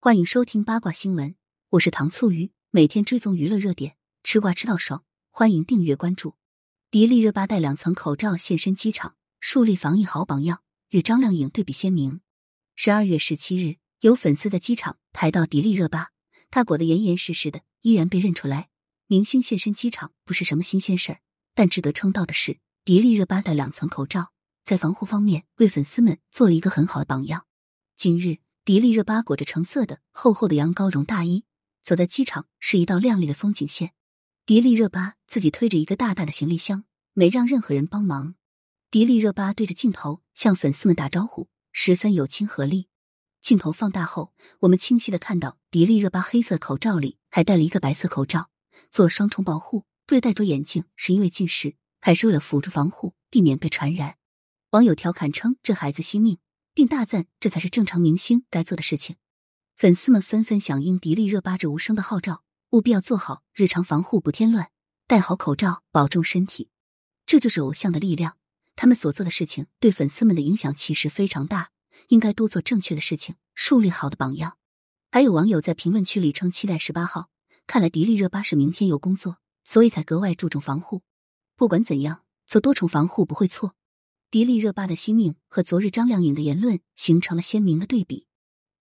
欢迎收听八卦新闻，我是糖醋鱼，每天追踪娱乐热点，吃瓜吃到爽，欢迎订阅关注。迪丽热巴戴两层口罩现身机场，树立防疫好榜样，与张靓颖对比鲜明。十二月十七日，有粉丝在机场拍到迪丽热巴，她裹得严严实实的，依然被认出来。明星现身机场不是什么新鲜事儿，但值得称道的是，迪丽热巴的两层口罩在防护方面为粉丝们做了一个很好的榜样。今日。迪丽热巴裹着橙色的厚厚的羊羔绒大衣，走在机场是一道亮丽的风景线。迪丽热巴自己推着一个大大的行李箱，没让任何人帮忙。迪丽热巴对着镜头向粉丝们打招呼，十分有亲和力。镜头放大后，我们清晰的看到迪丽热巴黑色口罩里还戴了一个白色口罩，做双重保护。不戴着眼镜是因为近视，还是为了辅助防护，避免被传染？网友调侃称：“这孩子惜命。”并大赞这才是正常明星该做的事情，粉丝们纷纷响应迪丽热巴这无声的号召，务必要做好日常防护，不添乱，戴好口罩，保重身体。这就是偶像的力量，他们所做的事情对粉丝们的影响其实非常大，应该多做正确的事情，树立好的榜样。还有网友在评论区里称期待十八号，看来迪丽热巴是明天有工作，所以才格外注重防护。不管怎样，做多重防护不会错。迪丽热巴的惜命和昨日张靓颖的言论形成了鲜明的对比。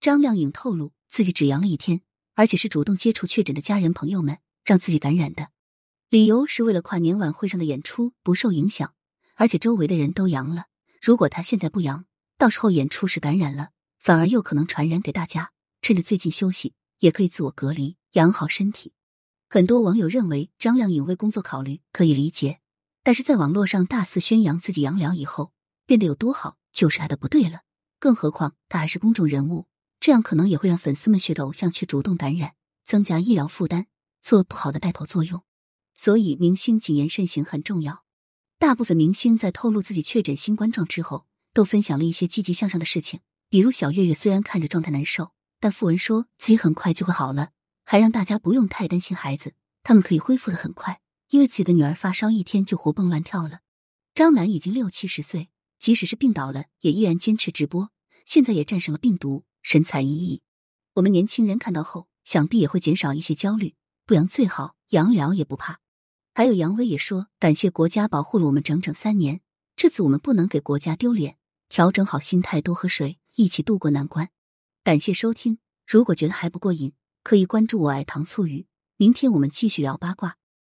张靓颖透露自己只阳了一天，而且是主动接触确诊的家人朋友们，让自己感染的，理由是为了跨年晚会上的演出不受影响，而且周围的人都阳了。如果他现在不阳，到时候演出时感染了，反而又可能传染给大家。趁着最近休息，也可以自我隔离，养好身体。很多网友认为张靓颖为工作考虑，可以理解。但是在网络上大肆宣扬自己阳疗以后变得有多好，就是他的不对了。更何况他还是公众人物，这样可能也会让粉丝们学着偶像去主动感染，增加医疗负担，做不好的带头作用。所以明星谨言慎行很重要。大部分明星在透露自己确诊新冠状之后，都分享了一些积极向上的事情。比如小岳岳虽然看着状态难受，但傅文说自己很快就会好了，还让大家不用太担心孩子，他们可以恢复的很快。因为自己的女儿发烧一天就活蹦乱跳了。张楠已经六七十岁，即使是病倒了，也依然坚持直播。现在也战胜了病毒，神采奕奕。我们年轻人看到后，想必也会减少一些焦虑。不阳最好，阳了也不怕。还有杨威也说，感谢国家保护了我们整整三年，这次我们不能给国家丢脸，调整好心态，多喝水，一起度过难关。感谢收听，如果觉得还不过瘾，可以关注我爱糖醋鱼。明天我们继续聊八卦。